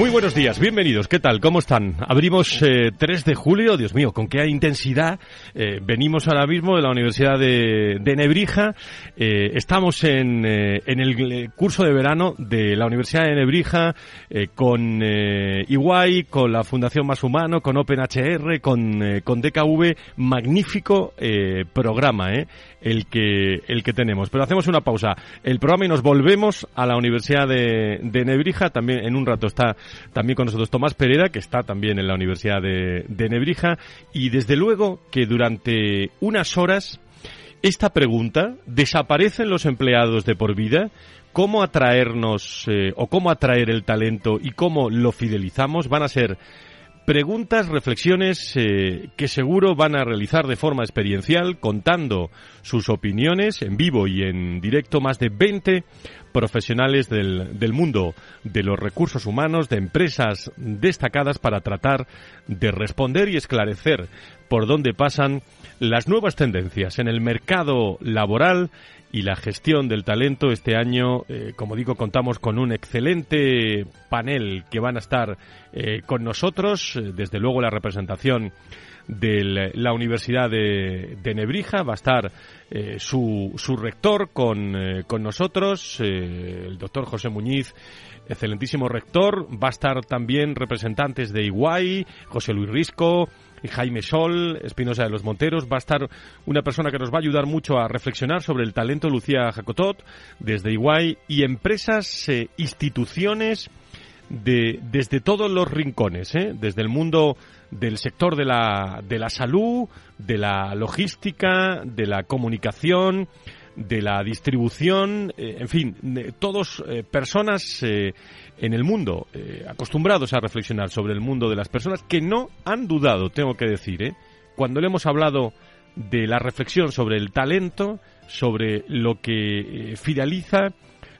Muy buenos días, bienvenidos. ¿Qué tal? ¿Cómo están? Abrimos eh, 3 de julio. Dios mío, con qué intensidad. Eh, venimos ahora mismo de la Universidad de, de Nebrija. Eh, estamos en, eh, en el curso de verano de la Universidad de Nebrija con Iguay, con la Fundación Más Humano, con OpenHR, con, con DKV. Magnífico programa, ¿eh? El que, el que tenemos. Pero hacemos una pausa. El programa y nos volvemos a la Universidad de, de Nebrija. También en un rato está también con nosotros Tomás Pereira, que está también en la Universidad de, de Nebrija. Y desde luego que durante unas horas esta pregunta, ¿desaparecen los empleados de por vida? ¿Cómo atraernos eh, o cómo atraer el talento y cómo lo fidelizamos? Van a ser preguntas, reflexiones eh, que seguro van a realizar de forma experiencial, contando sus opiniones en vivo y en directo más de 20 profesionales del, del, mundo de los recursos humanos, de empresas destacadas para tratar de responder y esclarecer por dónde pasan las nuevas tendencias en el mercado laboral y la gestión del talento. Este año, eh, como digo, contamos con un excelente panel que van a estar eh, con nosotros. Desde luego la representación de la Universidad de, de, Nebrija. Va a estar eh, su, su, rector con, eh, con nosotros, eh, el doctor José Muñiz, excelentísimo rector. Va a estar también representantes de Iguay, José Luis Risco, Jaime Sol, Espinosa de los Monteros. Va a estar una persona que nos va a ayudar mucho a reflexionar sobre el talento Lucía Jacotot desde Iguay y empresas, instituciones de, desde todos los rincones, ¿eh? desde el mundo del sector de la, de la salud, de la logística, de la comunicación, de la distribución, eh, en fin, de todos eh, personas eh, en el mundo acostumbrados a reflexionar sobre el mundo de las personas que no han dudado, tengo que decir, cuando le hemos hablado de la reflexión sobre el talento, sobre lo que fideliza,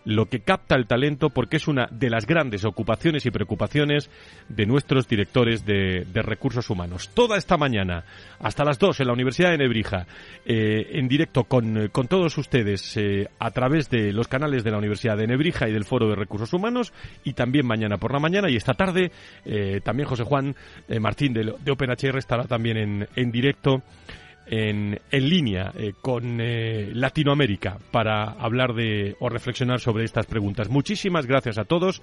lo que capta el talento porque es una de las grandes ocupaciones y preocupaciones de nuestros directores de, de recursos humanos. Toda esta mañana, hasta las 2 en la Universidad de Nebrija, eh, en directo con, con, todos ustedes eh, a través de los canales de la Universidad de Nebrija y del Foro de Recursos Humanos y también mañana por la mañana y esta tarde eh, también José Juan eh, Martín de, de OpenHR estará también en, en directo en, en línea eh, con eh, Latinoamérica para hablar de o reflexionar sobre estas preguntas. Muchísimas gracias a todos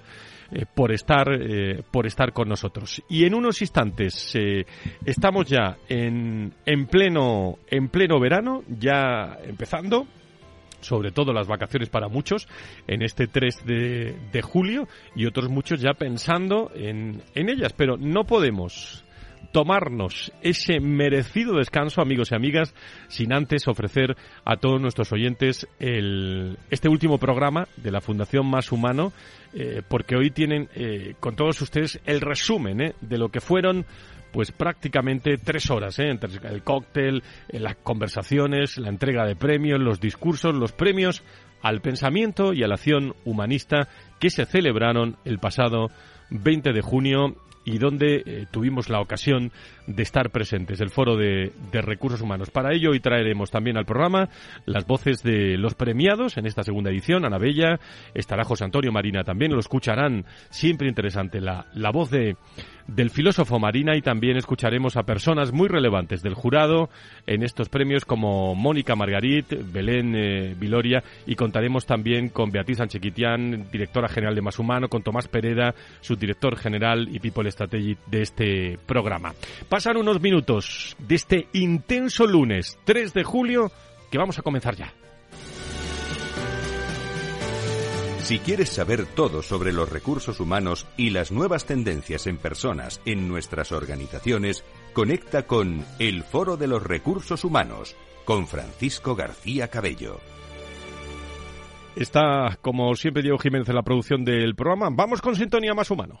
eh, por estar por estar con nosotros. Y en unos instantes estamos ya en, en pleno en pleno verano, ya empezando sobre todo las vacaciones para muchos en este 3 de, de julio y otros muchos ya pensando en, en ellas, pero no podemos tomarnos ese merecido descanso, amigos y amigas, sin antes ofrecer a todos nuestros oyentes el, este último programa de la Fundación Más Humano, eh, porque hoy tienen eh, con todos ustedes el resumen eh, de lo que fueron pues prácticamente tres horas, entre el cóctel, las conversaciones, la entrega de premios, los discursos, los premios al pensamiento y a la acción humanista que se celebraron el pasado 20 de junio y donde eh, tuvimos la ocasión de estar presentes, el Foro de, Recursos Humanos. Para ello, hoy traeremos también al programa las voces de los premiados en esta segunda edición. Ana Bella, estará José Antonio Marina también, lo escucharán, siempre interesante, la, la voz de del filósofo Marina y también escucharemos a personas muy relevantes del jurado en estos premios como Mónica Margarit, Belén eh, Viloria y contaremos también con Beatriz Anchequitián, directora general de Más Humano, con Tomás Pereda, subdirector general y People Strategy de este programa. Pasan unos minutos de este intenso lunes 3 de julio que vamos a comenzar ya. Si quieres saber todo sobre los recursos humanos y las nuevas tendencias en personas en nuestras organizaciones, conecta con El Foro de los Recursos Humanos con Francisco García Cabello. Está, como siempre, Diego Jiménez en la producción del programa. Vamos con Sintonía Más Humano.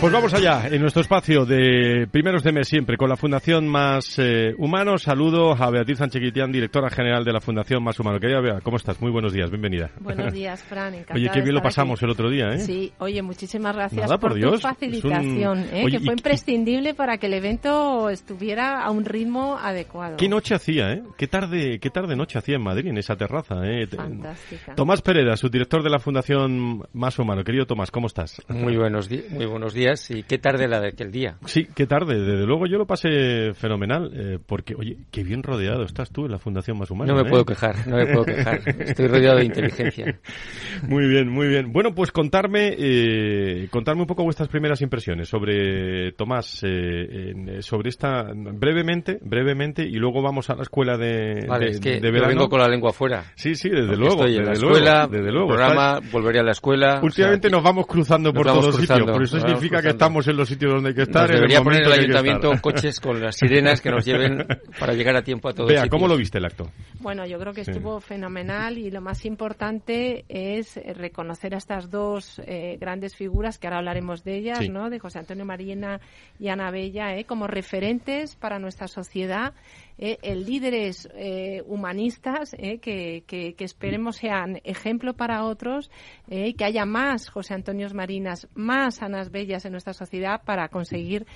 Pues vamos allá, en nuestro espacio de primeros de mes siempre, con la Fundación Más eh, Humano. Saludo a Beatriz Sanchequitián, directora general de la Fundación Más Humano. Querida Bea, ¿cómo estás? Muy buenos días, bienvenida. Buenos días, Fran, Oye, qué bien lo pasamos el otro día, ¿eh? Sí, oye, muchísimas gracias por, tu facilitación, ¿eh? que fue imprescindible para que el evento estuviera a un ritmo adecuado. ¿Qué noche hacía, eh? ¿Qué tarde, qué tarde noche hacía en Madrid, en esa terraza, eh? Fantástica. Tomás Pereda, subdirector de la Fundación Más Humano. Querido Tomás, ¿cómo estás? Muy buenos, muy buenos días y qué tarde la de aquel día. Sí, qué tarde. Desde luego yo lo pasé fenomenal, eh, porque, oye, qué bien rodeado estás tú en la Fundación Más Humana. No me ¿eh? puedo quejar, no me puedo quejar. Estoy rodeado de inteligencia. Muy bien, muy bien. Bueno, pues contarme, eh, contarme un poco vuestras primeras impresiones sobre Tomás, eh, sobre esta, brevemente, brevemente, y luego vamos a la escuela de, vale, de, es que de verano. vengo con la lengua fuera. Sí, sí, desde luego. Estoy desde en la luego, escuela, desde luego. programa, volveré a la escuela. Últimamente o sea, nos vamos cruzando por todos cruzando, sitios, por eso nos vamos que estamos en los sitios donde hay que estar. Nos en el debería poner el ayuntamiento coches con las sirenas que nos lleven para llegar a tiempo a todos Vea. ¿cómo lo viste el acto? Bueno, yo creo que Sí. estuvo fenomenal y lo más importante es reconocer a estas dos eh, grandes figuras, que ahora hablaremos de ellas, Sí. ¿no? De José Antonio Marina y Ana Bella, ¿eh? como referentes para nuestra sociedad, líderes eh, humanistas ¿eh? que, que- esperemos sean ejemplo para otros ¿eh? y que haya más José Antonios Marinas, más Anas Bellas en nuestra sociedad para conseguir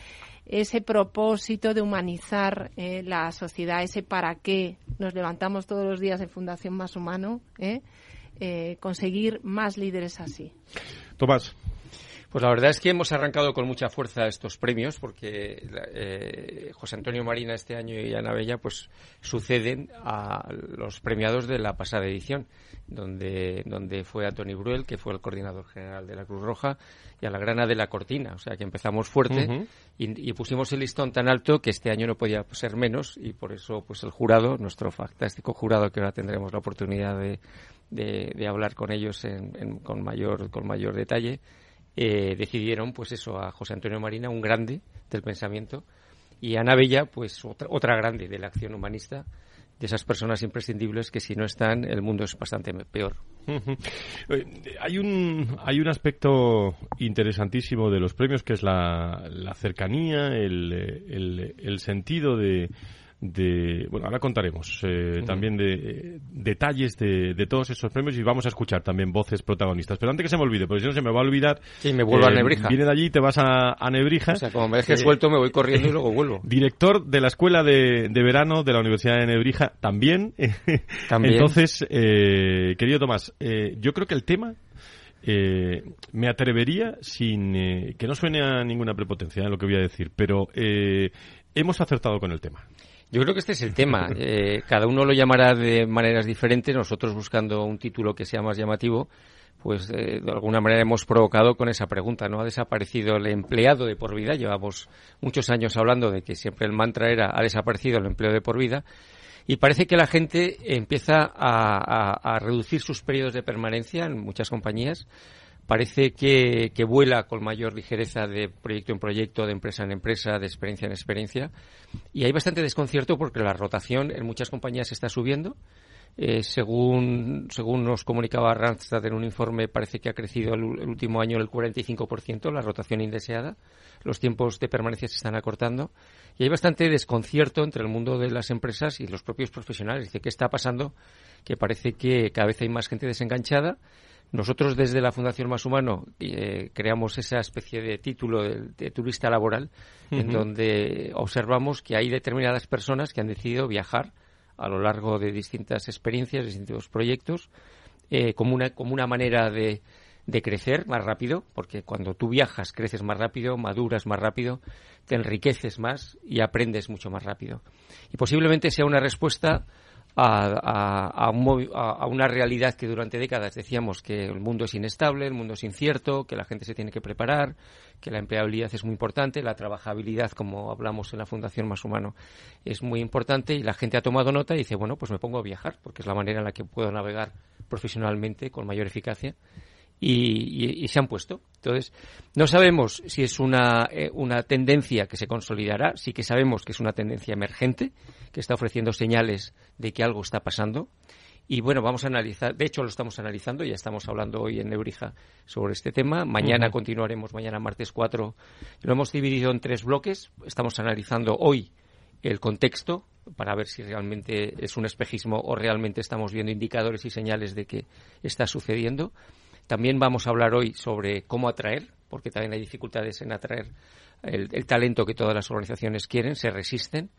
ese propósito de humanizar eh, la sociedad, ese para qué nos levantamos todos los días en Fundación Más Humano, ¿eh? Eh, conseguir más líderes así. Tomás. Pues la verdad es que hemos arrancado con mucha fuerza estos premios porque eh, José Antonio Marina este año y Ana Bella pues suceden a los premiados de la pasada edición donde donde fue a Tony Bruel que fue el coordinador general de la Cruz Roja y a la Grana de la Cortina. O sea que empezamos fuerte y pusimos el listón tan alto que este año no podía ser menos y por eso pues el jurado nuestro fantástico jurado que ahora tendremos la oportunidad de, de, de hablar con ellos en- en- con mayor con mayor detalle eh, decidieron pues eso a José Antonio Marina un grande del pensamiento y a Ana Bella pues otra, otra grande de la acción humanista de esas personas imprescindibles que si no están el mundo es bastante peor. Eh, Hay un, hay un aspecto interesantísimo de los premios que es la, cercanía, el, el sentido de, de bueno, ahora contaremos eh, también de eh, detalles de, de, todos esos premios y vamos a escuchar también voces protagonistas. Pero antes que se me olvide, porque si no se me va a olvidar. Sí, me vuelvo a eh, Nebrija. Viene de allí, te vas a, a Nebrija. O sea, como me dejes suelto, me voy corriendo y luego vuelvo. Director de la Escuela de, de Verano de la Universidad de Nebrija, también. También. Entonces, querido Tomás, yo creo que el tema eh, me atrevería, sin eh, que no suene a ninguna prepotencia en lo que voy a decir, pero eh, hemos acertado con el tema. Yo creo que este es el tema. cada uno lo llamará de maneras diferentes. Nosotros buscando un título que sea más llamativo, pues de alguna manera hemos provocado con esa pregunta. ¿No ha desaparecido el empleado de por vida? Llevamos muchos años hablando de que siempre el mantra era ha desaparecido el empleo de por vida y parece que la gente empieza a, reducir sus periodos de permanencia en muchas compañías. Parece que, vuela con mayor ligereza de proyecto en proyecto, de empresa en empresa, de experiencia en experiencia. Y hay bastante desconcierto porque la rotación en muchas compañías está subiendo. Eh, según, según nos comunicaba Randstad en un informe, parece que ha crecido el último año el 45% la rotación indeseada. Los tiempos de permanencia se están acortando. Y hay bastante desconcierto entre el mundo de las empresas y los propios profesionales. Dice, ¿qué está pasando? Que parece que cada vez hay más gente desenganchada. Nosotros desde la Fundación Más Humano eh, creamos esa especie de título de, turista laboral en donde observamos que hay determinadas personas que han decidido viajar a lo largo de distintas experiencias, distintos proyectos, eh, como, una, como una manera de, de crecer más rápido, porque cuando tú viajas creces más rápido, maduras más rápido, te enriqueces más y aprendes mucho más rápido. Y posiblemente sea una respuesta a, a, una realidad que durante décadas decíamos que el mundo es inestable, el mundo es incierto, que la gente se tiene que preparar, que la empleabilidad es muy importante, la trabajabilidad, como hablamos en la Fundación Más Humano, es muy importante y la gente ha tomado nota y dice, bueno, pues me pongo a viajar, porque es la manera en la que puedo navegar profesionalmente con mayor eficacia y, se han puesto. Entonces, no sabemos si es una, eh, una tendencia que se consolidará, sí que sabemos que es una tendencia emergente, que está ofreciendo señales de que algo está pasando. Y bueno, vamos a analizar, de hecho lo estamos analizando, ya estamos hablando hoy en Nebrija sobre este tema. Mañana continuaremos, mañana martes 4. Lo hemos dividido en tres bloques. Estamos analizando hoy el contexto para ver si realmente es un espejismo o realmente estamos viendo indicadores y señales de que está sucediendo. También vamos a hablar hoy sobre cómo atraer, porque también hay dificultades en atraer el, talento que todas las organizaciones quieren, se resisten.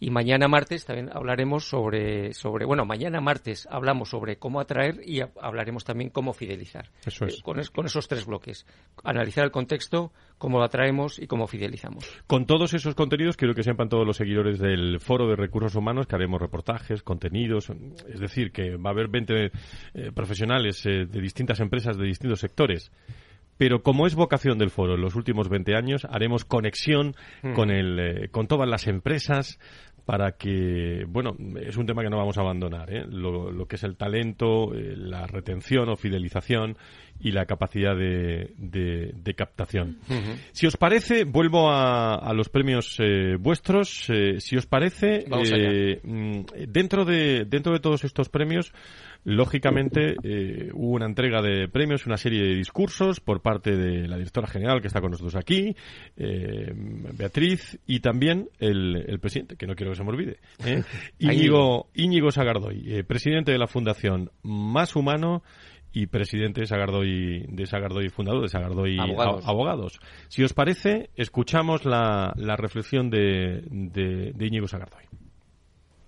Y mañana martes también hablaremos sobre, sobre, bueno, mañana martes hablamos sobre cómo atraer y hablaremos también cómo fidelizar. Eso es. Eh, con, con, esos tres bloques. Analizar el contexto, cómo lo atraemos y cómo fidelizamos. Con todos esos contenidos quiero que sepan todos los seguidores del Foro de Recursos Humanos que haremos reportajes, contenidos, es decir, que va a haber 20 eh, profesionales eh, de distintas empresas, de distintos sectores pero como es vocación del foro en los últimos 20 años, haremos conexión con, el, eh, con todas las empresas para que, bueno, es un tema que no vamos a abandonar, ¿eh? lo, que es el talento, eh, la retención o fidelización y la capacidad de, de, captación. Si os parece, vuelvo a, a los premios vuestros. si os parece, mm, dentro, de, dentro de todos estos premios, Lógicamente, eh, hubo una entrega de premios, una serie de discursos por parte de la directora general que está con nosotros aquí, eh, Beatriz, y también el, presidente, que no quiero que se me olvide, ¿eh? Íñigo, Íñigo Sagardoy, presidente de la Fundación Más Humano y presidente de Sagardoy, de Sagardoy fundador de Sagardoy Abogados. Si os parece, escuchamos la, la reflexión de, de, de Íñigo Sagardoy.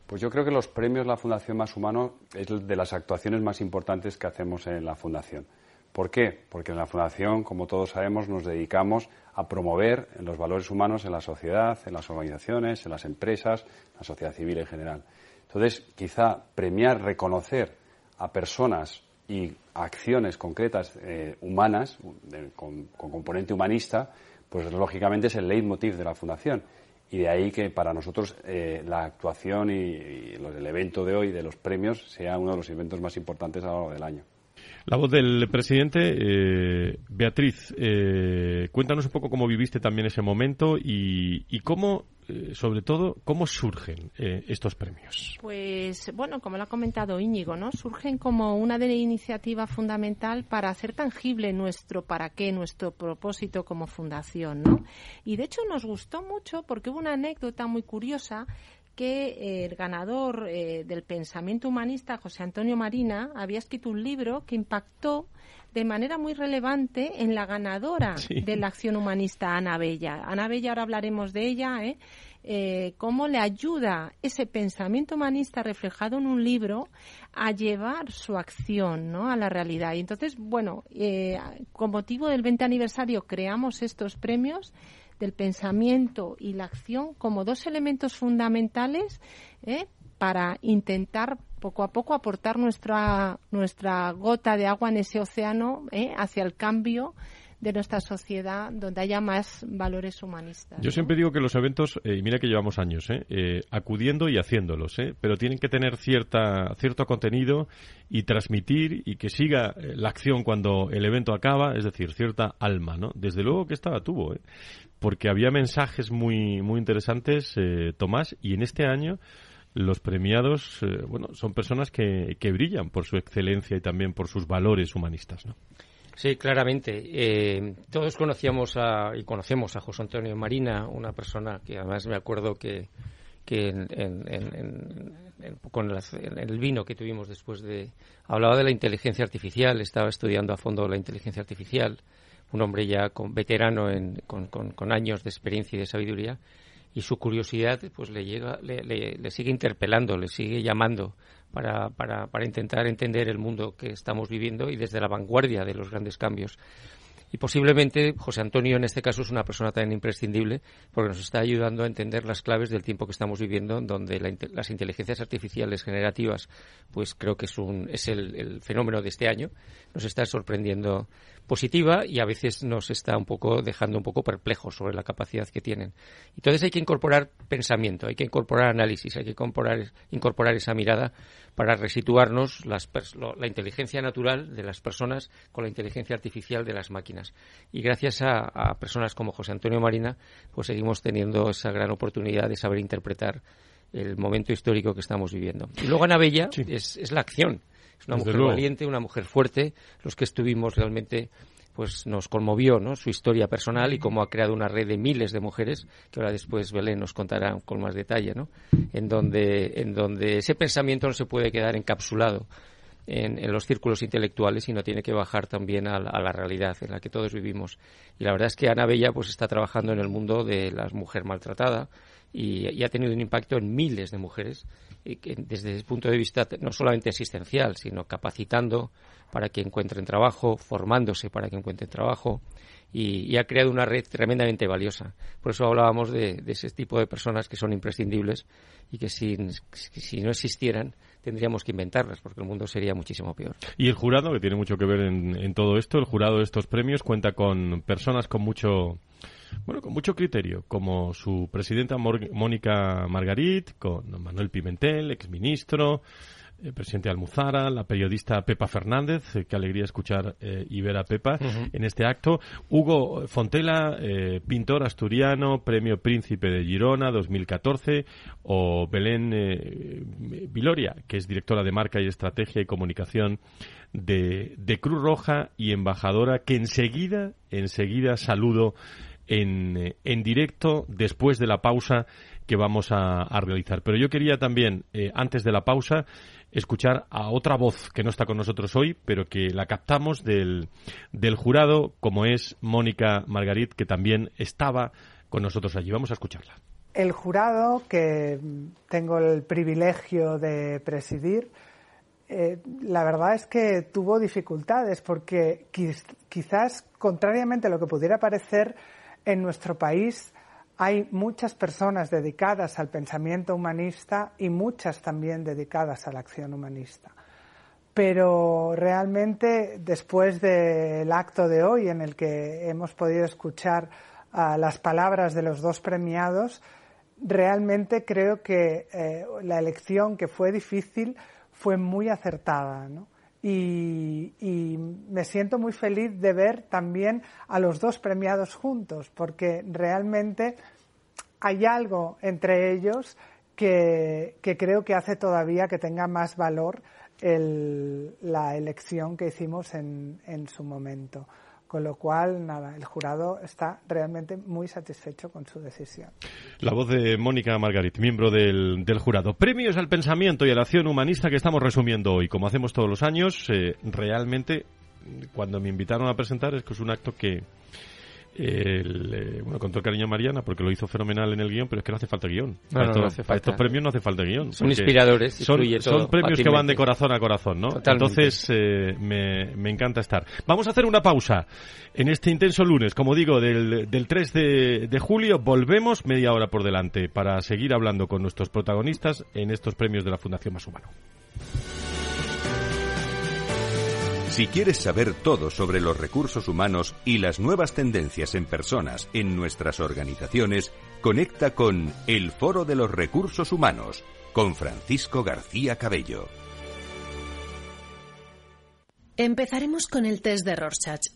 Pues yo creo que los premios La Fundación Más Humano es de las actuaciones más importantes que hacemos en la Fundación. ¿Por qué? Porque en la Fundación, como todos sabemos, nos dedicamos a promover los valores humanos en la sociedad, en las organizaciones, en las empresas, en la sociedad civil en general. Entonces, quizá premiar, reconocer a personas y acciones concretas eh, humanas, con, con componente humanista, pues lógicamente es el leitmotiv de la Fundación. Y de ahí que para nosotros eh, la actuación y, el evento de hoy de los premios sea uno de los eventos más importantes a lo largo del año. La voz del presidente, eh, Beatriz, eh, cuéntanos un poco cómo viviste también ese momento y, cómo eh, sobre todo, ¿cómo surgen eh, estos premios? Pues, bueno, como lo ha comentado Íñigo, ¿no? Surgen como una de iniciativa fundamental para hacer tangible nuestro para qué, nuestro propósito como fundación, ¿no? Y de hecho nos gustó mucho porque hubo una anécdota muy curiosa que el ganador eh, del pensamiento humanista, José Antonio Marina, había escrito un libro que impactó de manera muy relevante en la ganadora de la acción humanista, Ana Bella. Ana Bella, ahora hablaremos de ella, ¿eh? eh, cómo le ayuda ese pensamiento humanista reflejado en un libro a llevar su acción ¿no? a la realidad. Y entonces, bueno, eh, con motivo del 20 aniversario creamos estos premios del pensamiento y la acción como dos elementos fundamentales ¿eh? para intentar poco a poco aportar nuestra, nuestra gota de agua en ese océano ¿eh? hacia el cambio de nuestra sociedad donde haya más valores humanistas. Yo siempre digo que los eventos, eh, y mira que llevamos años, eh, eh, acudiendo y haciéndolos, pero tienen que tener cierta, cierto contenido y transmitir y que siga la acción cuando el evento acaba, es decir, cierta alma, ¿no? Desde luego que estaba tuvo, porque había mensajes muy, muy interesantes, Tomás, y en este año los premiados, bueno, son personas que, que brillan por su excelencia y también por sus valores humanistas, ¿no? Sí, claramente. Eh, todos conocíamos y conocemos a José Antonio Marina, una persona que además me acuerdo que, con el vino que tuvimos después de... Hablaba de la inteligencia artificial, estaba estudiando a fondo la inteligencia artificial, un hombre ya con, veterano con, con, años de experiencia y de sabiduría, y su curiosidad pues le, llega, le, le sigue interpelando, le sigue llamando para, para, para intentar entender el mundo que estamos viviendo y desde la vanguardia de los grandes cambios. Y posiblemente José Antonio en este caso es una persona también imprescindible porque nos está ayudando a entender las claves del tiempo que estamos viviendo, donde las inteligencias artificiales generativas, pues creo que es, un, es el, fenómeno de este año, nos está sorprendiendo positiva y a veces nos está un poco dejando un poco perplejos sobre la capacidad que tienen. Entonces hay que incorporar pensamiento, hay que incorporar análisis, hay que incorporar, incorporar esa mirada para resituarnos las, la inteligencia natural de las personas con la inteligencia artificial de las máquinas. Y gracias a, personas como José Antonio Marina, pues seguimos teniendo esa gran oportunidad de saber interpretar el momento histórico que estamos viviendo. Y luego Ana Bella es, es la acción es una mujer valiente, una mujer fuerte. Los que estuvimos realmente pues nos conmovió ¿no? su historia personal y cómo ha creado una red de miles de mujeres que ahora después Belén nos contará con más detalle, ¿no? en, donde, en donde ese pensamiento no se puede quedar encapsulado en, los círculos intelectuales, sino tiene que bajar también a la, realidad en la que todos vivimos. Y la verdad es que Ana Bella pues, está trabajando en el mundo de la mujer maltratada, y, ha tenido un impacto en miles de mujeres desde el punto de vista no solamente existencial, sino capacitando para que encuentren trabajo, formándose para que encuentren trabajo y, ha creado una red tremendamente valiosa. Por eso hablábamos de, ese tipo de personas que son imprescindibles y que si, no existieran tendríamos que inventarlas porque el mundo sería muchísimo peor. Y el jurado, que tiene mucho que ver en todo esto, el jurado de estos premios cuenta con personas con mucho bueno, con mucho criterio, como su presidenta Mónica Margarit, con Manuel Pimentel, exministro, el presidente Almuzara, la periodista Pepa Fernández, eh, qué alegría escuchar eh, y ver a Pepa en este acto, Hugo Fontela, eh, pintor asturiano, premio Príncipe de Girona 2014, o Belén Viloria, que es directora de marca y estrategia y comunicación de, de Cruz Roja y embajadora, que enseguida, enseguida saludo en, en directo después de la pausa que vamos a, realizar. Pero yo quería también, eh, antes de la pausa, escuchar a otra voz que no está con nosotros hoy, pero que la captamos del, del jurado, como es Mónica Margarit, que también estaba con nosotros allí. Vamos a escucharla. El jurado que tengo el privilegio de presidir, eh, la verdad es que tuvo dificultades porque quizás, contrariamente a lo que pudiera parecer, en nuestro país hay muchas personas dedicadas al pensamiento humanista y muchas también dedicadas a la acción humanista. Pero realmente después del acto de hoy en el que hemos podido escuchar ah, las palabras de los dos premiados, realmente creo que eh, la elección que fue difícil fue muy acertada. ¿no? Y, me siento muy feliz de ver también a los dos premiados juntos, porque realmente hay algo entre ellos que, creo que hace todavía que tenga más valor la elección que hicimos en, su momento. Con lo cual, nada, el jurado está realmente muy satisfecho con su decisión. La voz de Mónica Margarit, miembro del, jurado. Premios al pensamiento y a la acción humanista que estamos resumiendo hoy. Como hacemos todos los años, eh, realmente, cuando me invitaron a presentar, es que es un acto que, el, eh, bueno, con todo el cariño a Mariana, porque lo hizo fenomenal en el guion, pero es que no hace falta guion. para, estos premios no hace falta guion. Son inspiradores. Son, son premios que van de corazón a corazón, ¿no? Entonces, eh, me, me, encanta estar. Vamos a hacer una pausa en este intenso lunes, como digo, del, del 3 de, de julio. Volvemos media hora por delante para seguir hablando con nuestros protagonistas en estos premios de la Fundación Más Humano. Si quieres saber todo sobre los recursos humanos y las nuevas tendencias en personas en nuestras organizaciones, conecta con El Foro de los Recursos Humanos con Francisco García Cabello. Empezaremos con el test de Rorschach.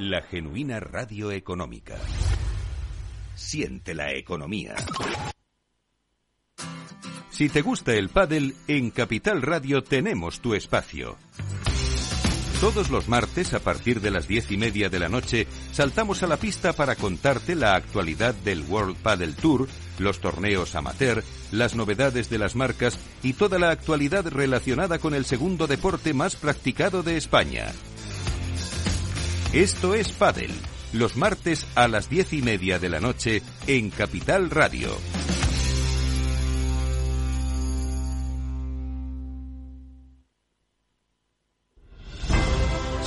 la genuina radio económica. Siente la economía. Si te gusta el pádel, en Capital Radio tenemos tu espacio. Todos los martes, a partir de las diez y media de la noche, saltamos a la pista para contarte la actualidad del World Padel Tour, los torneos amateur, las novedades de las marcas y toda la actualidad relacionada con el segundo deporte más practicado de España. Esto es Padel, los martes a las diez y media de la noche en Capital Radio.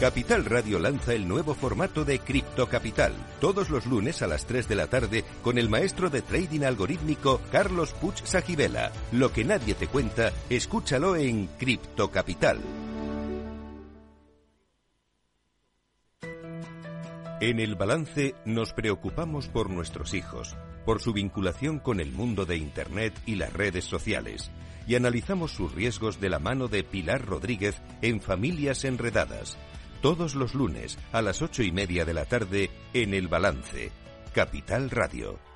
Capital Radio lanza el nuevo formato de Cripto Capital, todos los lunes a las 3 de la tarde con el maestro de trading algorítmico Carlos Puch Sajibela. Lo que nadie te cuenta, escúchalo en Cripto Capital. En el balance nos preocupamos por nuestros hijos, por su vinculación con el mundo de Internet y las redes sociales, y analizamos sus riesgos de la mano de Pilar Rodríguez en Familias Enredadas, todos los lunes a las ocho y media de la tarde en el balance, Capital Radio.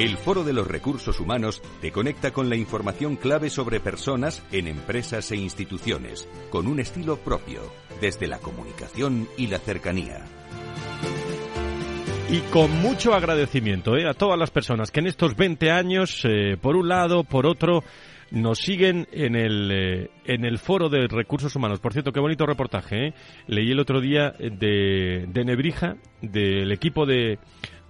El Foro de los Recursos Humanos te conecta con la información clave sobre personas en empresas e instituciones, con un estilo propio, desde la comunicación y la cercanía. Y con mucho agradecimiento ¿eh? a todas las personas que en estos 20 años, eh, por un lado, por otro, nos siguen en el, eh, en el foro de recursos humanos. Por cierto, qué bonito reportaje. ¿eh? Leí el otro día de, de Nebrija, del equipo de,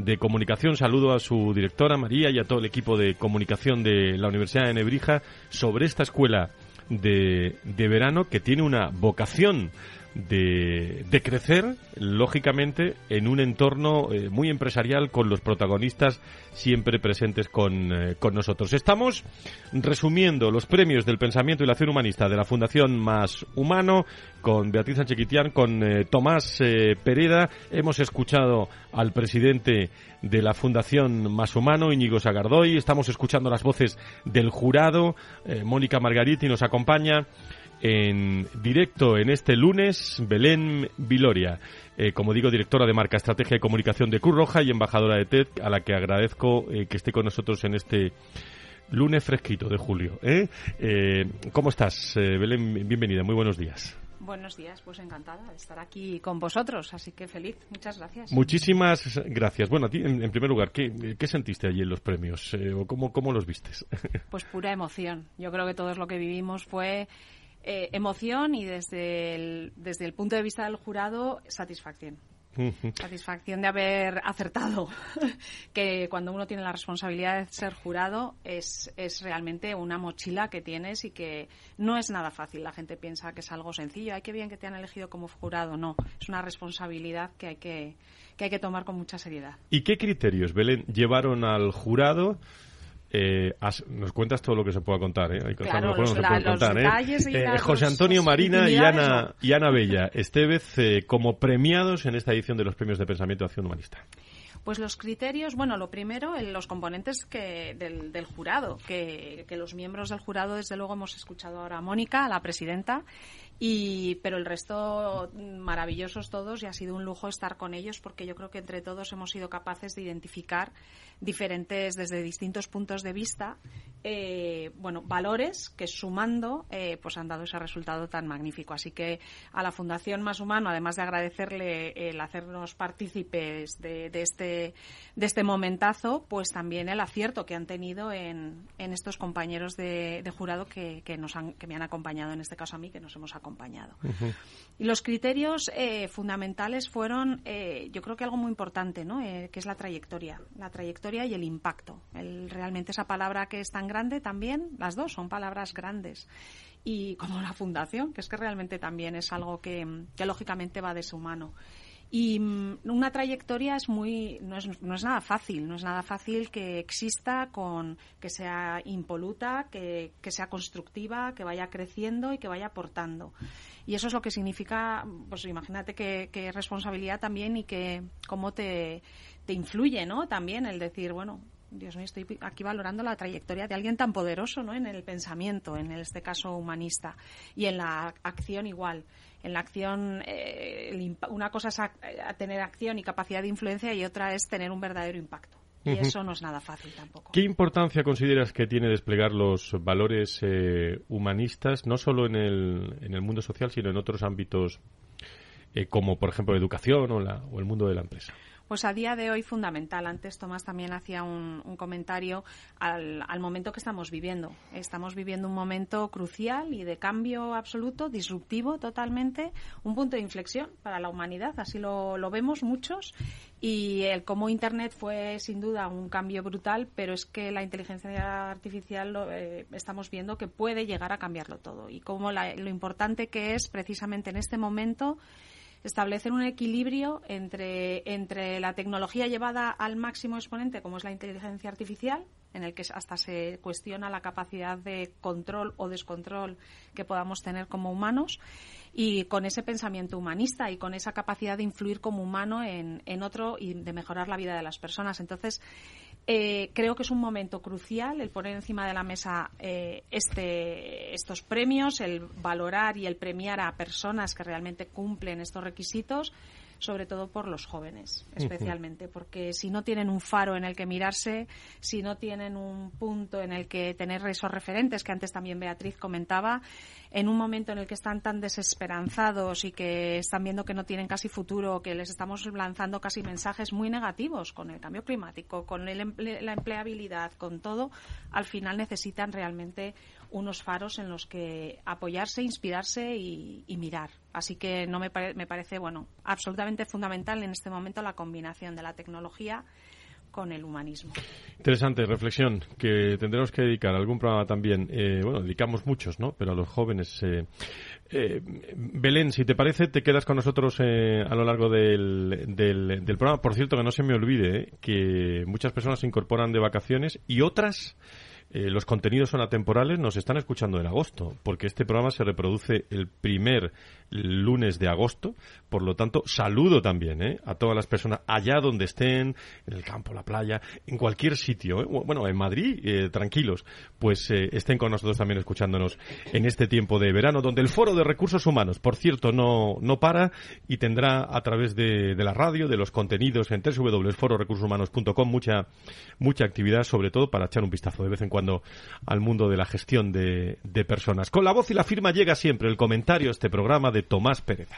de comunicación. Saludo a su directora María y a todo el equipo de comunicación de la Universidad de Nebrija sobre esta escuela de, de verano que tiene una vocación de, crecer, lógicamente, en un entorno eh, muy empresarial con los protagonistas siempre presentes con, eh, con, nosotros. Estamos resumiendo los premios del pensamiento y la acción humanista de la Fundación Más Humano con Beatriz Anchequitián, con eh, Tomás Pereda. Hemos escuchado al presidente de la Fundación Más Humano, Íñigo Sagardoy. Estamos escuchando las voces del jurado. Mónica Margariti nos acompaña en directo en este lunes Belén Viloria, eh, como digo, directora de marca Estrategia y Comunicación de Cruz Roja y embajadora de TED, a la que agradezco eh, que esté con nosotros en este lunes fresquito de julio. ¿eh? cómo estás, Belén? Bienvenida, muy buenos días. Buenos días, pues encantada de estar aquí con vosotros, así que feliz. Muchas gracias. Muchísimas gracias. Bueno, a ti, en, primer lugar, ¿qué, ¿qué, sentiste allí en los premios? ¿O cómo, cómo los vistes? Pues pura emoción. Yo creo que todo lo que vivimos fue eh, emoción y desde el, desde el punto de vista del jurado, satisfacción. Satisfacción de haber acertado, que cuando uno tiene la responsabilidad de ser jurado es, es realmente una mochila que tienes y que no es nada fácil. La gente piensa que es algo sencillo, ay, qué bien que te han elegido como jurado. No, es una responsabilidad que hay que, que, hay que tomar con mucha seriedad. ¿Y qué criterios, Belén, llevaron al jurado? Eh, nos cuentas todo lo que se pueda contar, ¿eh? José Antonio Marina y Ana, y Ana Bella Estevez eh, como premiados en esta edición de los premios de pensamiento de acción humanista. Pues los criterios, bueno, lo primero, los componentes que, del, jurado, que, que, los miembros del jurado, desde luego, hemos escuchado ahora a Mónica, la presidenta, y, pero el resto maravillosos todos y ha sido un lujo estar con ellos porque yo creo que entre todos hemos sido capaces de identificar diferentes, desde distintos puntos de vista, eh, bueno, valores que sumando eh, pues han dado ese resultado tan magnífico. Así que a la Fundación Más Humano, además de agradecerle el hacernos partícipes de, este, de este momentazo, pues también el acierto que han tenido en, en estos compañeros de, de jurado que, que, nos han, que me han acompañado, en este caso a mí, que nos hemos acompañado acompañado. Y los criterios eh, fundamentales fueron, eh, yo creo que algo muy importante, ¿no? Eh, que es la trayectoria, la trayectoria y el impacto. El, realmente esa palabra que es tan grande también, las dos son palabras grandes. Y como la fundación, que es que realmente también es algo que, que lógicamente va de su mano. Y mm, una trayectoria es muy, no es, no es nada fácil, no es nada fácil que exista con, que sea impoluta, que, que sea constructiva, que vaya creciendo y que vaya aportando. Y eso es lo que significa, pues imagínate qué responsabilidad también y que cómo te, te influye, ¿no? También el decir, bueno, Dios mío, estoy aquí valorando la trayectoria de alguien tan poderoso, ¿no? En el pensamiento, en este caso humanista, y en la acción igual en la acción, eh, una cosa es tener acción y capacidad de influencia y otra es tener un verdadero impacto. Y eso no es nada fácil tampoco. ¿Qué importancia consideras que tiene desplegar los valores eh, humanistas, no solo en el, en el mundo social, sino en otros ámbitos, eh, como por ejemplo educación o, la, o el mundo de la empresa? Pues a día de hoy fundamental. Antes Tomás también hacía un, comentario al, al, momento que estamos viviendo. Estamos viviendo un momento crucial y de cambio absoluto, disruptivo totalmente, un punto de inflexión para la humanidad. Así lo, vemos muchos y el cómo Internet fue sin duda un cambio brutal, pero es que la inteligencia artificial lo, eh, estamos viendo que puede llegar a cambiarlo todo y cómo lo importante que es precisamente en este momento establecer un equilibrio entre, entre la tecnología llevada al máximo exponente, como es la inteligencia artificial, en el que hasta se cuestiona la capacidad de control o descontrol que podamos tener como humanos, y con ese pensamiento humanista y con esa capacidad de influir como humano en, en otro y de mejorar la vida de las personas. Entonces, eh, creo que es un momento crucial el poner encima de la mesa eh, este, estos premios, el valorar y el premiar a personas que realmente cumplen estos requisitos sobre todo por los jóvenes, especialmente, porque si no tienen un faro en el que mirarse, si no tienen un punto en el que tener esos referentes que antes también Beatriz comentaba, en un momento en el que están tan desesperanzados y que están viendo que no tienen casi futuro, que les estamos lanzando casi mensajes muy negativos con el cambio climático, con la empleabilidad, con todo, al final necesitan realmente unos faros en los que apoyarse, inspirarse y, mirar. Así que no me, me parece, bueno, absolutamente fundamental en este momento la combinación de la tecnología con el humanismo. Interesante reflexión que tendremos que dedicar algún programa también. Eh, bueno, dedicamos muchos, ¿no? Pero a los jóvenes. Eh, eh, Belén, si te parece, te quedas con nosotros a lo largo del, del, del, programa. Por cierto, que no se me olvide que muchas personas se incorporan de vacaciones y otras eh, los contenidos son atemporales, nos están escuchando en agosto, porque este programa se reproduce el primer lunes de agosto. Por lo tanto, saludo también ¿eh? a todas las personas allá donde estén, en el campo, la playa, en cualquier sitio. ¿eh? Bueno, en Madrid, eh, tranquilos, pues estén con nosotros también escuchándonos en este tiempo de verano, donde el Foro de Recursos Humanos, por cierto, no, no para y tendrá a través de, de la radio, de los contenidos en www.fororecursoshumanos.com mucha, mucha actividad, sobre todo para echar un vistazo de vez en cuando al mundo de la gestión de, de personas. Con la voz y la firma llega siempre el comentario a este programa de Tomás Pereza.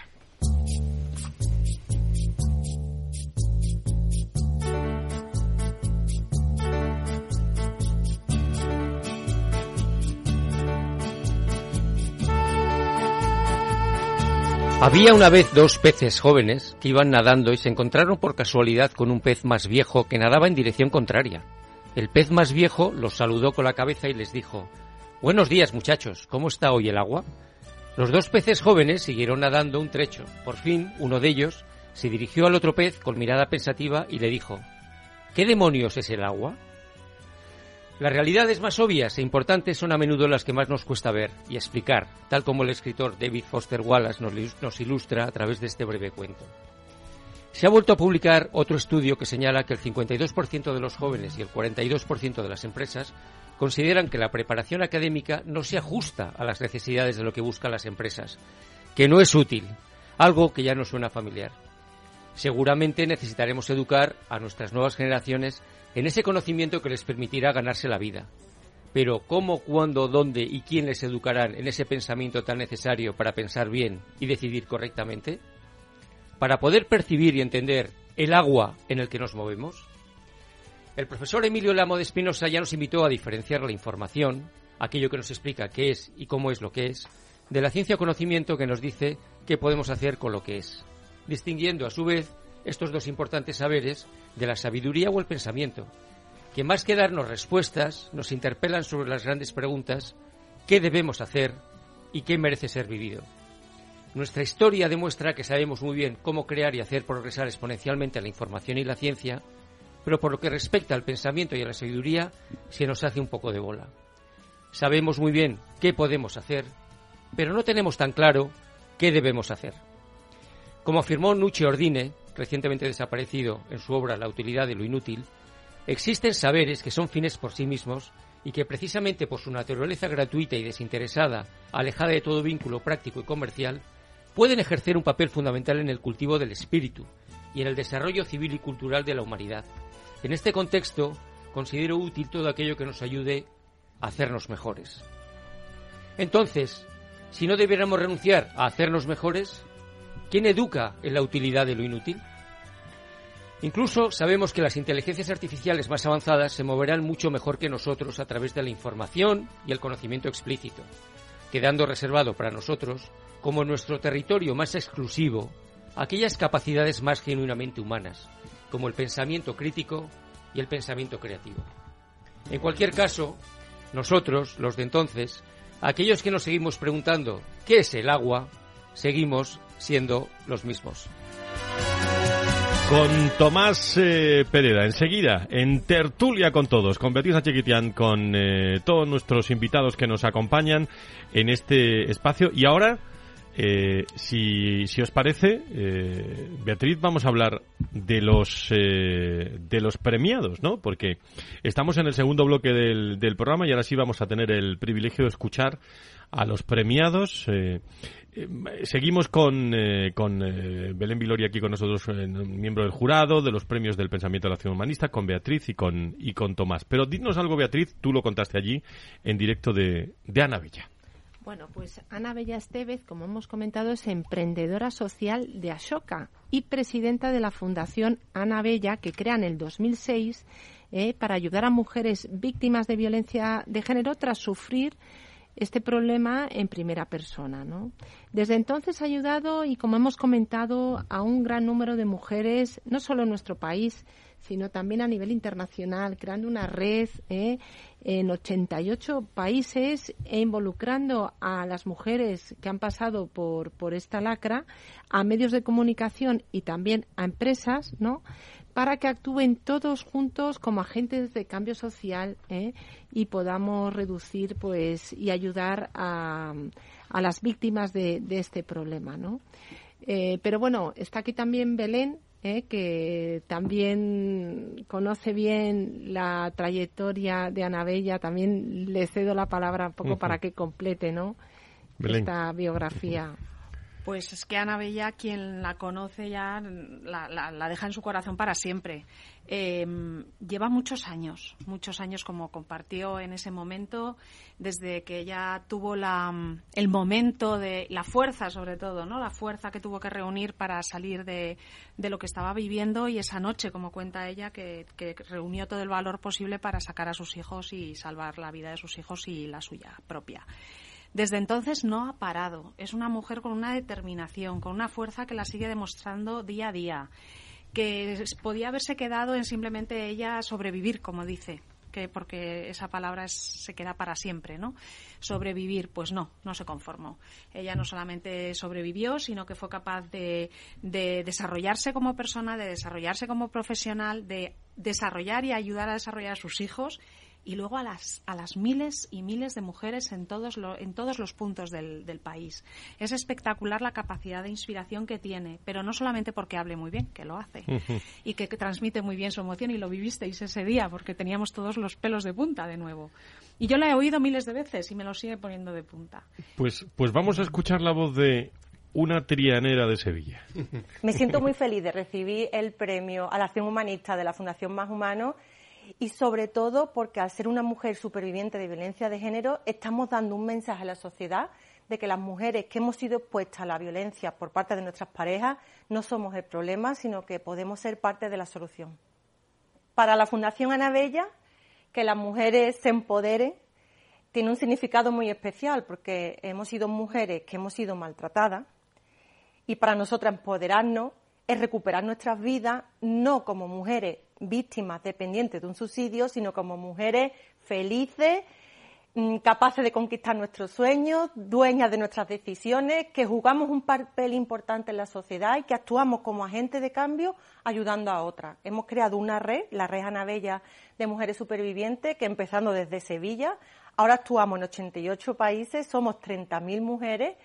Había una vez dos peces jóvenes que iban nadando y se encontraron por casualidad con un pez más viejo que nadaba en dirección contraria. El pez más viejo los saludó con la cabeza y les dijo Buenos días muchachos, ¿cómo está hoy el agua? Los dos peces jóvenes siguieron nadando un trecho. Por fin, uno de ellos se dirigió al otro pez con mirada pensativa y le dijo ¿Qué demonios es el agua? Las realidades más obvias e importantes son a menudo las que más nos cuesta ver y explicar, tal como el escritor David Foster Wallace nos, ilustra a través de este breve cuento. Se ha vuelto a publicar otro estudio que señala que el 52% de los jóvenes y el 42% de las empresas consideran que la preparación académica no se ajusta a las necesidades de lo que buscan las empresas, que no es útil, algo que ya no suena familiar. Seguramente necesitaremos educar a nuestras nuevas generaciones en ese conocimiento que les permitirá ganarse la vida. Pero ¿cómo, cuándo, dónde y quién les educarán en ese pensamiento tan necesario para pensar bien y decidir correctamente? Para poder percibir y entender el agua en el que nos movemos, el profesor Emilio Lamo de Espinosa ya nos invitó a diferenciar la información, aquello que nos explica qué es y cómo es lo que es, de la ciencia conocimiento que nos dice qué podemos hacer con lo que es, distinguiendo a su vez estos dos importantes saberes de la sabiduría o el pensamiento, que más que darnos respuestas nos interpelan sobre las grandes preguntas qué debemos hacer y qué merece ser vivido. Nuestra historia demuestra que sabemos muy bien cómo crear y hacer progresar exponencialmente la información y la ciencia, pero por lo que respecta al pensamiento y a la sabiduría, se nos hace un poco de bola. Sabemos muy bien qué podemos hacer, pero no tenemos tan claro qué debemos hacer. Como afirmó Nucci Ordine, recientemente desaparecido en su obra La utilidad de lo inútil, existen saberes que son fines por sí mismos y que precisamente por su naturaleza gratuita y desinteresada, alejada de todo vínculo práctico y comercial, pueden ejercer un papel fundamental en el cultivo del espíritu y en el desarrollo civil y cultural de la humanidad, en este contexto, considero útil todo aquello que nos ayude a hacernos mejores. Entonces, si no debiéramos renunciar a hacernos mejores, ¿quién educa en la utilidad de lo inútil? Incluso sabemos que las inteligencias artificiales más avanzadas se moverán mucho mejor que nosotros a través de la información y el conocimiento explícito, quedando reservado para nosotros, como nuestro territorio más exclusivo, aquellas capacidades más genuinamente humanas, como el pensamiento crítico y el pensamiento creativo. En cualquier caso, nosotros, los de entonces, aquellos que nos seguimos preguntando ¿qué es el agua?, seguimos siendo los mismos. Con Tomás eh, Pereda, enseguida, en tertulia con todos, con Beatriz Chiquitián, con eh, todos nuestros invitados que nos acompañan en este espacio. Y ahora, eh, si, si, os parece, Beatriz, vamos a hablar de los, de los premiados, ¿no? Porque estamos en el segundo bloque del, del programa y ahora sí vamos a tener el privilegio de escuchar a los premiados. Eh, seguimos con, eh, con eh, Belén Vilori aquí con nosotros, miembro del jurado de los premios del pensamiento de la acción humanista, con Beatriz y con, y con Tomás. Pero dinos algo, Beatriz, tú lo contaste allí en directo de, de Ana Bella. Bueno, pues Ana Bella Estevez, como hemos comentado, es emprendedora social de Ashoka y presidenta de la Fundación Ana Bella, que crea en el 2006 para ayudar a mujeres víctimas de violencia de género tras sufrir este problema en primera persona. ¿no? Desde entonces ha ayudado, y como hemos comentado, a un gran número de mujeres, no solo en nuestro país, sino también a nivel internacional, creando una red ¿eh? en 88 países e involucrando a las mujeres que han pasado por, por esta lacra, a medios de comunicación y también a empresas, ¿no? para que actúen todos juntos como agentes de cambio social ¿eh? y podamos reducir pues y ayudar a, a las víctimas de, de este problema ¿no? Eh, pero bueno está aquí también Belén ¿eh? que también conoce bien la trayectoria de Anabella también le cedo la palabra un poco para que complete ¿no? esta biografía pues es que Ana Bella, quien la conoce ya, la, deja en su corazón para siempre. Em, lleva muchos años, muchos años como compartió en ese momento, desde que ella tuvo la, el momento de la fuerza, sobre todo, ¿no? La fuerza que tuvo que reunir para salir de, lo que estaba viviendo y esa noche, como cuenta ella, que reunió todo el valor posible para sacar a sus hijos y salvar la vida de sus hijos y la suya propia. Desde entonces no ha parado. Es una mujer con una determinación, con una fuerza que la sigue demostrando día a día, que podía haberse quedado en simplemente ella sobrevivir, como dice, que porque esa palabra se queda para siempre, ¿no? Sobrevivir, pues no, no se conformó. Ella no solamente sobrevivió, sino que fue capaz de, de desarrollarse como persona, de desarrollarse como profesional, de desarrollar y ayudar a desarrollar a sus hijos y luego a las, a las miles y miles de mujeres en todos, en todos los puntos del, del, país. Es espectacular la capacidad de inspiración que tiene, pero no solamente porque hable muy bien, que lo hace, y que, transmite muy bien su emoción, y lo vivisteis ese día, porque teníamos todos los pelos de punta de nuevo. Y yo la he oído miles de veces y me lo sigue poniendo de punta. Pues, pues vamos a escuchar la voz de una trianera de Sevilla. Me siento muy feliz de recibir el premio a la acción humanista de la Fundación Más Humano y sobre todo porque al ser una mujer superviviente de violencia de género estamos dando un mensaje a la sociedad de que las mujeres que hemos sido expuestas a la violencia por parte de nuestras parejas no somos el problema, sino que podemos ser parte de la solución. Para la Fundación Ana Bella, que las mujeres se empoderen tiene un significado muy especial porque hemos sido mujeres que hemos sido maltratadas y para nosotras empoderarnos es recuperar nuestras vidas no como mujeres víctimas dependientes de un subsidio, sino como mujeres felices, mm, capaces de conquistar nuestros sueños, dueñas de nuestras decisiones, que jugamos un papel importante en la sociedad y que actuamos como agentes de cambio ayudando a otras. Hemos creado una red, la red Anabella de Mujeres Supervivientes, que empezando desde Sevilla, ahora actuamos en 88 países, somos 30.000 mujeres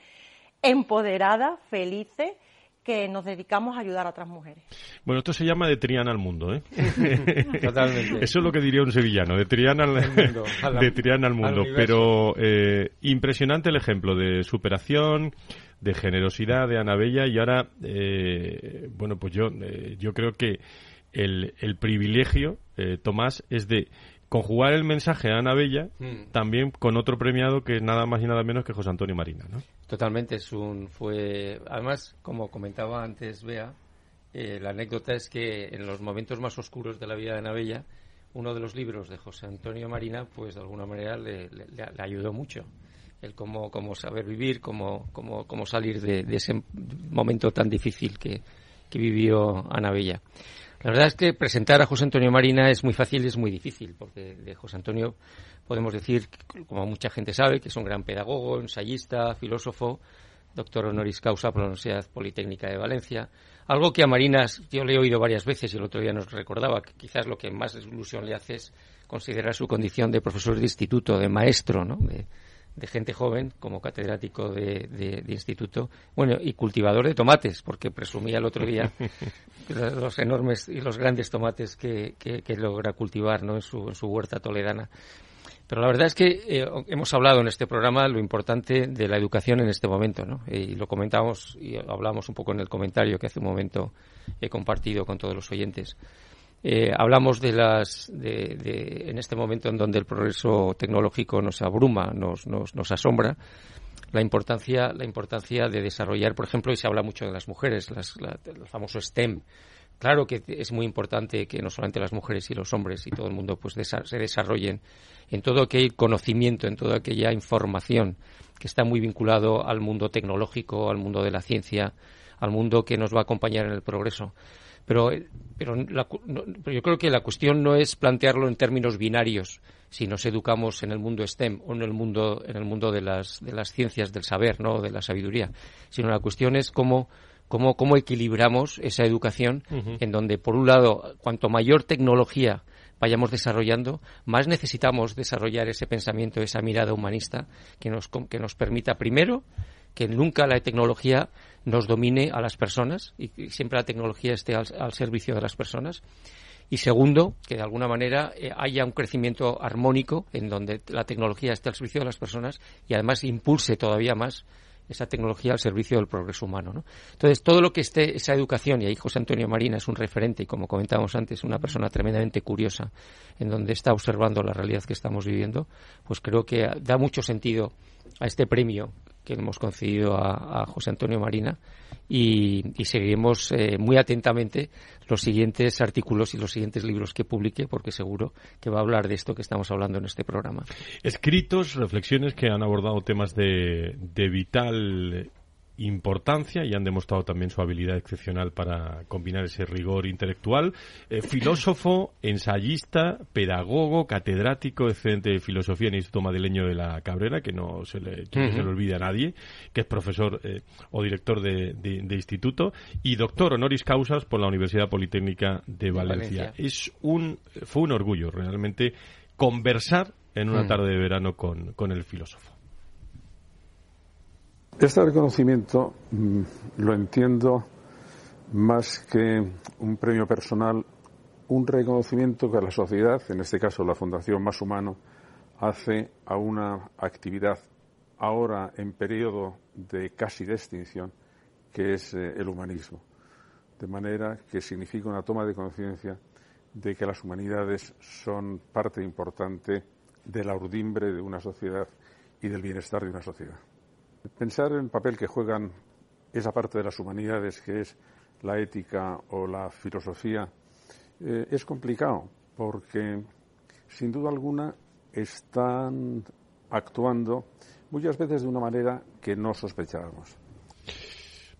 empoderadas, felices que nos dedicamos a ayudar a otras mujeres. Bueno, esto se llama de Triana al mundo, ¿eh? Totalmente. Eso es lo que diría un sevillano, de Triana al, mundo, de Triana al mundo. Pero eh, impresionante el ejemplo de superación, de generosidad de Ana Bella y ahora, eh, bueno, pues yo, eh, yo creo que el, el privilegio, Tomás, es de conjugar el mensaje a Ana Bella mm. también con otro premiado que es nada más y nada menos que José Antonio Marina, ¿no? Totalmente, es un, fue, además, como comentaba antes Bea, Eh, la anécdota es que en los momentos más oscuros de la vida de Navella, uno de los libros de José Antonio Marina, pues de alguna manera le, ayudó mucho. El cómo, cómo saber vivir, cómo, cómo, cómo salir de, ese momento tan difícil que, que vivió Ana Bella. La verdad es que presentar a José Antonio Marina es muy fácil y es muy difícil, porque de José Antonio podemos decir, como mucha gente sabe, que es un gran pedagogo, ensayista, filósofo, doctor honoris causa por la Universidad Politécnica de Valencia. Algo que a Marina yo le he oído varias veces y el otro día nos recordaba que quizás lo que más ilusión le hace es considerar su condición de profesor de instituto, de maestro, ¿no? de, de gente joven como catedrático de, instituto, bueno, y cultivador de tomates, porque presumía el otro día los enormes y los grandes tomates que, logra cultivar ¿no? en, su, en su huerta toledana. Pero la verdad es que eh, hemos hablado en este programa lo importante de la educación en este momento, ¿no? Y lo comentamos y hablamos un poco en el comentario que hace un momento he compartido con todos los oyentes. Eh, hablamos de las, de, en este momento en donde el progreso tecnológico nos abruma, nos, nos, nos asombra, la importancia, la importancia de desarrollar, por ejemplo, y se habla mucho de las mujeres, las, el famoso STEM. Claro que es muy importante que no solamente las mujeres y los hombres y todo el mundo pues se desarrollen en todo aquel conocimiento, en toda aquella información que está muy vinculado al mundo tecnológico, al mundo de la ciencia, al mundo que nos va a acompañar en el progreso. Pero, pero, yo creo que la cuestión no es plantearlo en términos binarios, si nos educamos en el mundo STEM o en el mundo, en el mundo de, las, de las ciencias del saber, ¿no? de la sabiduría, sino la cuestión es cómo, cómo, cómo equilibramos esa educación en donde, por un lado, cuanto mayor tecnología vayamos desarrollando, más necesitamos desarrollar ese pensamiento, esa mirada humanista que nos, que nos permita, primero, que nunca la tecnología nos domine a las personas y que siempre la tecnología esté al, servicio de las personas. Y segundo, que de alguna manera eh, haya un crecimiento armónico en donde la tecnología esté al servicio de las personas y además impulse todavía más esa tecnología al servicio del progreso humano. Entonces, todo lo que esté esa educación, y ahí José Antonio Marina es un referente y como comentábamos antes, una persona tremendamente curiosa en donde está observando la realidad que estamos viviendo, pues creo que da mucho sentido a este premio que hemos concedido a, José Antonio Marina y, seguiremos eh, muy atentamente los siguientes artículos y los siguientes libros que publique porque seguro que va a hablar de esto que estamos hablando en este programa. Escritos, reflexiones que han abordado temas de, de vital importancia y han demostrado también su habilidad excepcional para combinar ese rigor intelectual. Eh, filósofo, ensayista, pedagogo, catedrático, excedente de filosofía en el Instituto Madrileño de la Cabrera, que no se le, se le olvida a nadie, que es profesor eh, o director de, instituto, y doctor honoris causas por la Universidad Politécnica de Valencia. Es un, fue un orgullo realmente conversar en una tarde de verano con el filósofo. Este reconocimiento mm, lo entiendo más que un premio personal, un reconocimiento que la sociedad, en este caso la Fundación Más Humano, hace a una actividad ahora en periodo de casi de extinción, que es eh, el humanismo. De manera que significa una toma de conciencia de que las humanidades son parte importante de la urdimbre de una sociedad y del bienestar de una sociedad. Pensar en el papel que juegan esa parte de las humanidades que es la ética o la filosofía eh, es complicado porque sin duda alguna están actuando muchas veces de una manera que no sospechábamos.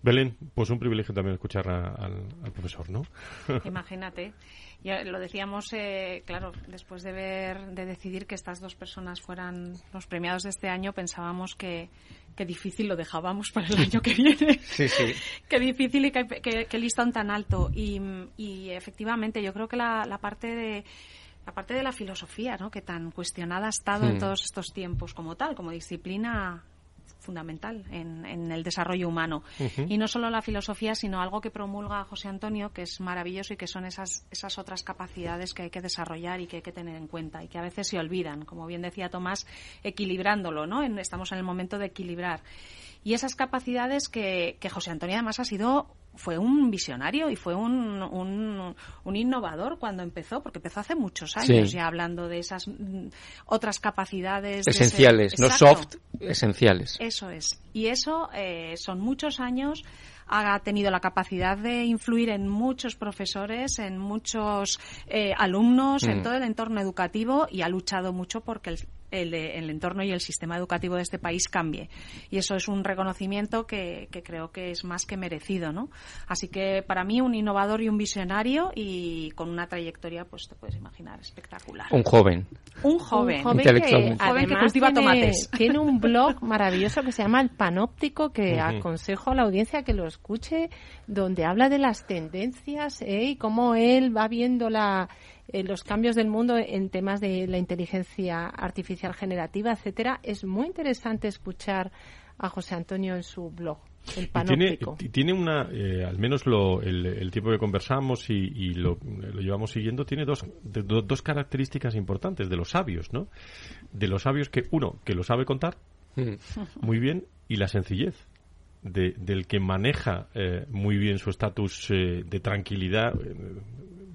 Belén, pues un privilegio también escuchar al, profesor, ¿no? Imagínate. Ya lo decíamos, eh, claro, después de ver, de decidir que estas dos personas fueran los premiados de este año, pensábamos que, qué difícil lo dejábamos para el año que viene. Sí, sí. qué difícil y qué, listón tan alto. Y, efectivamente, yo creo que la, parte de la parte de la filosofía, ¿no? que tan cuestionada ha estado en hmm. todos estos tiempos como tal, como disciplina fundamental en, el desarrollo humano. Y no solo la filosofía, sino algo que promulga José Antonio, que es maravilloso y que son esas, esas otras capacidades que hay que desarrollar y que hay que tener en cuenta y que a veces se olvidan. Como bien decía Tomás, equilibrándolo, ¿no? estamos en el momento de equilibrar. Y esas capacidades que, que José Antonio además ha sido fue un visionario y fue un, un, innovador cuando empezó, porque empezó hace muchos años ya hablando de esas mm, otras capacidades. Esenciales, no soft, esenciales. Eso es. Y eso eh, son muchos años ha tenido la capacidad de influir en muchos profesores, en muchos eh, alumnos, en Mm. todo el entorno educativo y ha luchado mucho porque el, el, el entorno y el sistema educativo de este país cambie. Y eso es un reconocimiento que, que creo que es más que merecido, ¿no? Así que para mí un innovador y un visionario y con una trayectoria, pues te puedes imaginar, espectacular. Un joven. Un joven. Un joven que, Un joven que cultiva tiene, tomates. Tiene un blog maravilloso que se llama El Panóptico, que aconsejo a la audiencia que lo escuche, donde habla de las tendencias ¿eh? y cómo él va viendo la, eh, los cambios del mundo en temas de la inteligencia artificial generativa, etcétera. Es muy interesante escuchar a José Antonio en su blog. El Y tiene, tiene una, eh, al menos lo, el, el tiempo que conversamos y, y lo, lo llevamos siguiendo, tiene dos, de- do- dos características importantes de los sabios, ¿no? De los sabios que, uno, que lo sabe contar Mm. muy bien y la sencillez. De, del que maneja eh, muy bien su estatus eh, de tranquilidad, eh,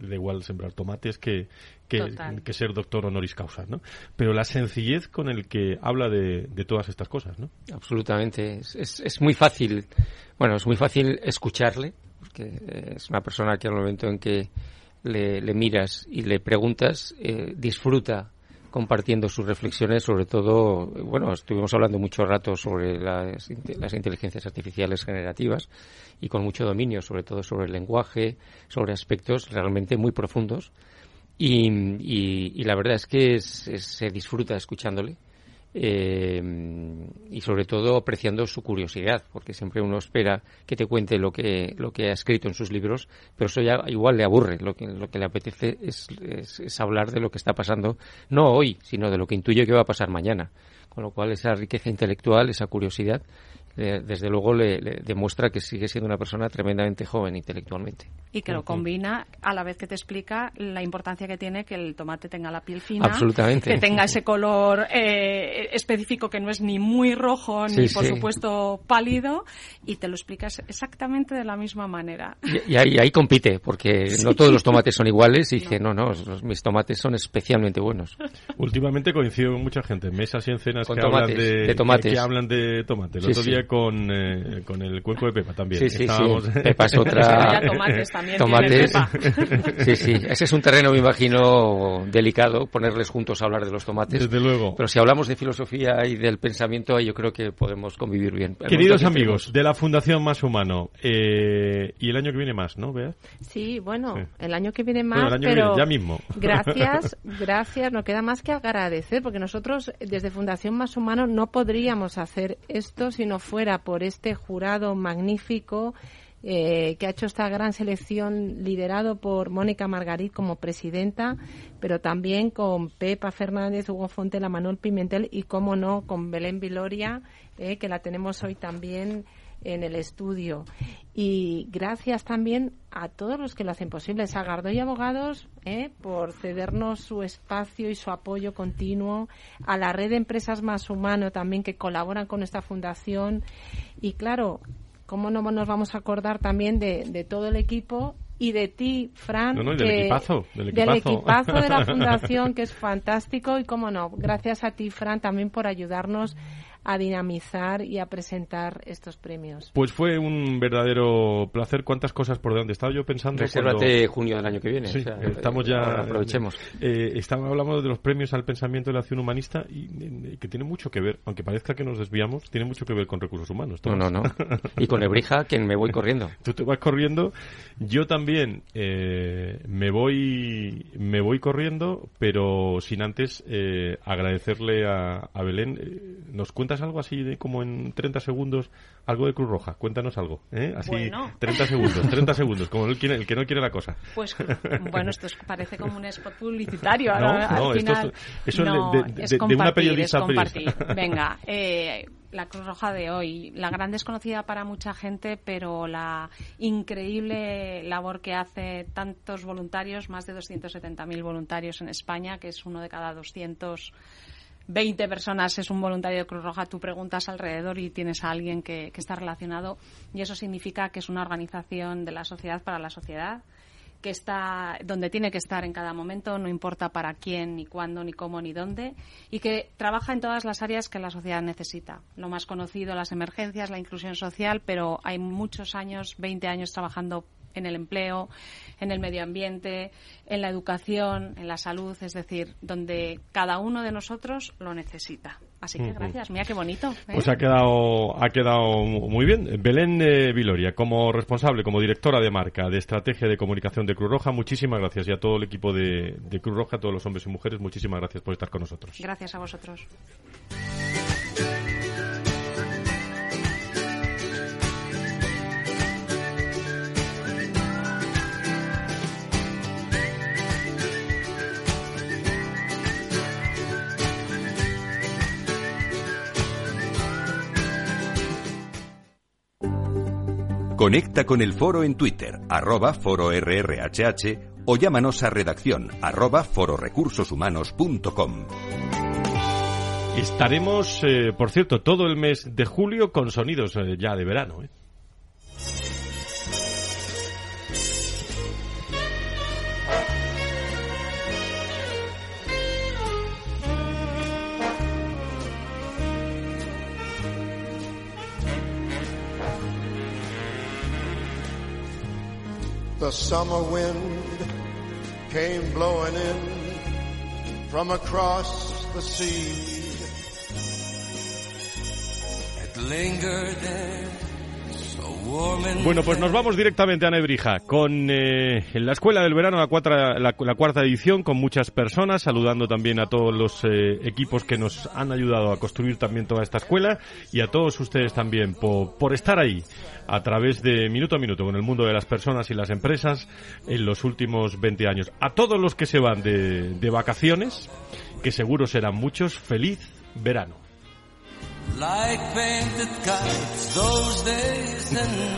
da igual sembrar tomates que, que, ser doctor honoris causa, ¿no? Pero la sencillez con el que habla de, de todas estas cosas, ¿no? Absolutamente. Es, es, es muy fácil, bueno, es muy fácil escucharle, porque eh, es una persona que al momento en que le, le miras y le preguntas, eh, disfruta compartiendo sus reflexiones, sobre todo, bueno, estuvimos hablando mucho rato sobre las, las inteligencias artificiales generativas y con mucho dominio, sobre todo sobre el lenguaje, sobre aspectos realmente muy profundos. Y, y- la verdad es que se disfruta escuchándole eh, y sobre todo apreciando su curiosidad, porque siempre uno espera que te cuente lo que, lo que ha escrito en sus libros, pero eso ya igual le aburre. Lo que, lo que le apetece es, es- es hablar de lo que está pasando, no hoy, sino de lo que intuye que va a pasar mañana. Con lo cual esa riqueza intelectual, esa curiosidad, eh, desde luego le, le demuestra que sigue siendo una persona tremendamente joven intelectualmente. Y que lo combina a la vez que te explica la importancia que tiene que el tomate tenga la piel fina, Absolutamente. que tenga ese color eh, específico que no es ni muy rojo ni Sí, por sí. supuesto pálido y te lo explicas exactamente de la misma manera. Y, y ahí, ahí compite, porque no todos los tomates son iguales y dice, no, no, los- mis tomates son especialmente buenos. Últimamente coincido con mucha gente en mesas y en cenas Con que, tomates, hablan de, de tomates. que hablan de tomate. El Sí, otro sí. Con, eh, con el cuenco de Pepa también. Sí, sí, sí. Estábamos- Pepa es otra... Tomates también Tomates. tiene Pepa. Sí, sí. Ese es un terreno, me imagino, delicado, ponerles juntos a hablar de los tomates. Desde luego. Pero si hablamos de filosofía y del pensamiento, yo creo que podemos convivir bien. Queridos amigos de la Fundación Más Humano, eh, y el año que viene más, ¿no, Bea? Sí, bueno, Sí. el año que viene Bueno, más, el año que pero viene, ya mismo. gracias, gracias, no queda más que agradecer, porque nosotros desde Fundación Más Humano no podríamos hacer esto si no fuera por este jurado magnífico eh, que ha hecho esta gran selección liderado por Mónica Margarit como presidenta, pero también con Pepa Fernández, Hugo Fontela, Manuel Pimentel y, como no, con Belén Viloria, eh, que la tenemos hoy también en el estudio. Y gracias también a todos los que lo hacen posible, a Gardoy Abogados eh, por cedernos su espacio y su apoyo continuo, a la red de empresas más humano también que colaboran con esta fundación. Y claro, cómo no nos vamos a acordar también de, de todo el equipo y de ti, Fran, No, no, y del que- equipazo, del del equipazo de la fundación que es fantástico. Y cómo no, gracias a ti, Fran, también por ayudarnos a dinamizar y a presentar estos premios. Pues fue un verdadero placer. ¿Cuántas cosas por delante? Estaba yo pensando. Resérvate cuando- junio del año que viene. Sí, o sea, estamos ya. aprovechemos. Eh, estaba hablando de los premios al pensamiento de la acción humanista y eh, que tiene mucho que ver, aunque parezca que nos desviamos, tiene mucho que ver con recursos humanos. No, no, no. Y con Ebrija, que me voy corriendo. Tú te vas corriendo. Yo también eh, me voy me voy corriendo, pero sin antes eh, agradecerle a, a Belén. Eh, ¿Nos cuentas algo así de como en 30 segundos? Algo de Cruz Roja. Cuéntanos algo. ¿eh? Así, Bueno. 30 segundos, 30 segundos, como el, el que no quiere la cosa. Pues bueno, esto es- parece como un spot publicitario. No, ahora, no, al esto es- final, eso no, de- de- es de- de una periodista es compartir. periodista. Venga, eh, la Cruz Roja de hoy, la gran desconocida para mucha gente, pero la increíble labor que hace tantos voluntarios, más de 270.000 voluntarios en España, que es uno de cada 200 20 personas es un voluntario de Cruz Roja, tú preguntas alrededor y tienes a alguien que, que está relacionado y eso significa que es una organización de la sociedad para la sociedad que está donde tiene que estar en cada momento, no importa para quién, ni cuándo, ni cómo, ni dónde, y que trabaja en todas las áreas que la sociedad necesita. Lo más conocido, las emergencias, la inclusión social, pero hay muchos años, 20 años trabajando en el empleo, en el medio ambiente, en la educación, en la salud, es decir, donde cada uno de nosotros lo necesita. Así que gracias, mira qué bonito. ¿eh? Pues ha quedado, ha quedado muy bien. Belén eh, Viloria, como responsable, como directora de marca de estrategia de comunicación de Cruz Roja, muchísimas gracias. Y a todo el equipo de, de Cruz Roja, a todos los hombres y mujeres, muchísimas gracias por estar con nosotros. Gracias a vosotros. Conecta con el foro en Twitter, arroba foro RRHH o llámanos a redacción arroba fororecursoshumanos.com. Estaremos, eh, por cierto, todo el mes de julio con sonidos eh, ya de verano. ¿eh? The summer wind came blowing in from across the sea. It lingered there. Bueno, pues nos vamos directamente a Nebrija con eh, la Escuela del Verano, la, cuatra- la- la cuarta edición, con muchas personas, saludando también a todos los eh, equipos que nos han ayudado a construir también toda esta escuela y a todos ustedes también por, por estar ahí a través de Minuto a Minuto con el mundo de las personas y las empresas en los últimos 20 años. A todos los que se van de, de vacaciones, que seguro serán muchos, feliz verano.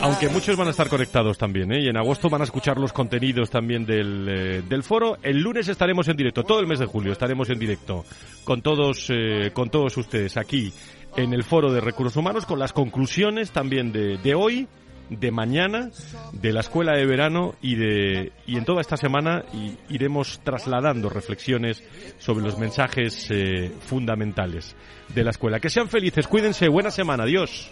Aunque muchos van a estar conectados también, ¿eh? y en agosto van a escuchar los contenidos también del, eh, del foro. El lunes estaremos en directo, todo el mes de julio estaremos en directo con todos, eh, con todos ustedes aquí en el foro de recursos humanos, con las conclusiones también de, de hoy, de mañana, de la escuela de verano y de y en toda esta semana y- iremos trasladando reflexiones sobre los mensajes eh, fundamentales de la escuela. Que sean felices, cuídense, buena semana, adiós.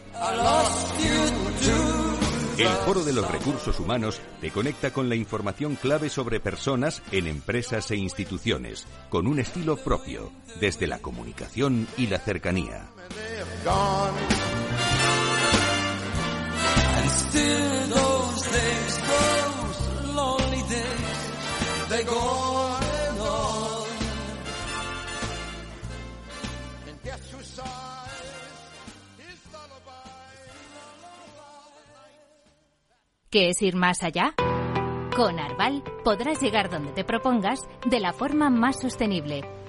El Foro de los Recursos Humanos te conecta con la información clave sobre personas en empresas e instituciones, con un estilo propio, desde la comunicación y la cercanía. Still those days, those lonely days, they go on and on. And guess who sighs his ¿Qué es ir más allá? Con Arval podrás llegar donde te propongas de la forma más sostenible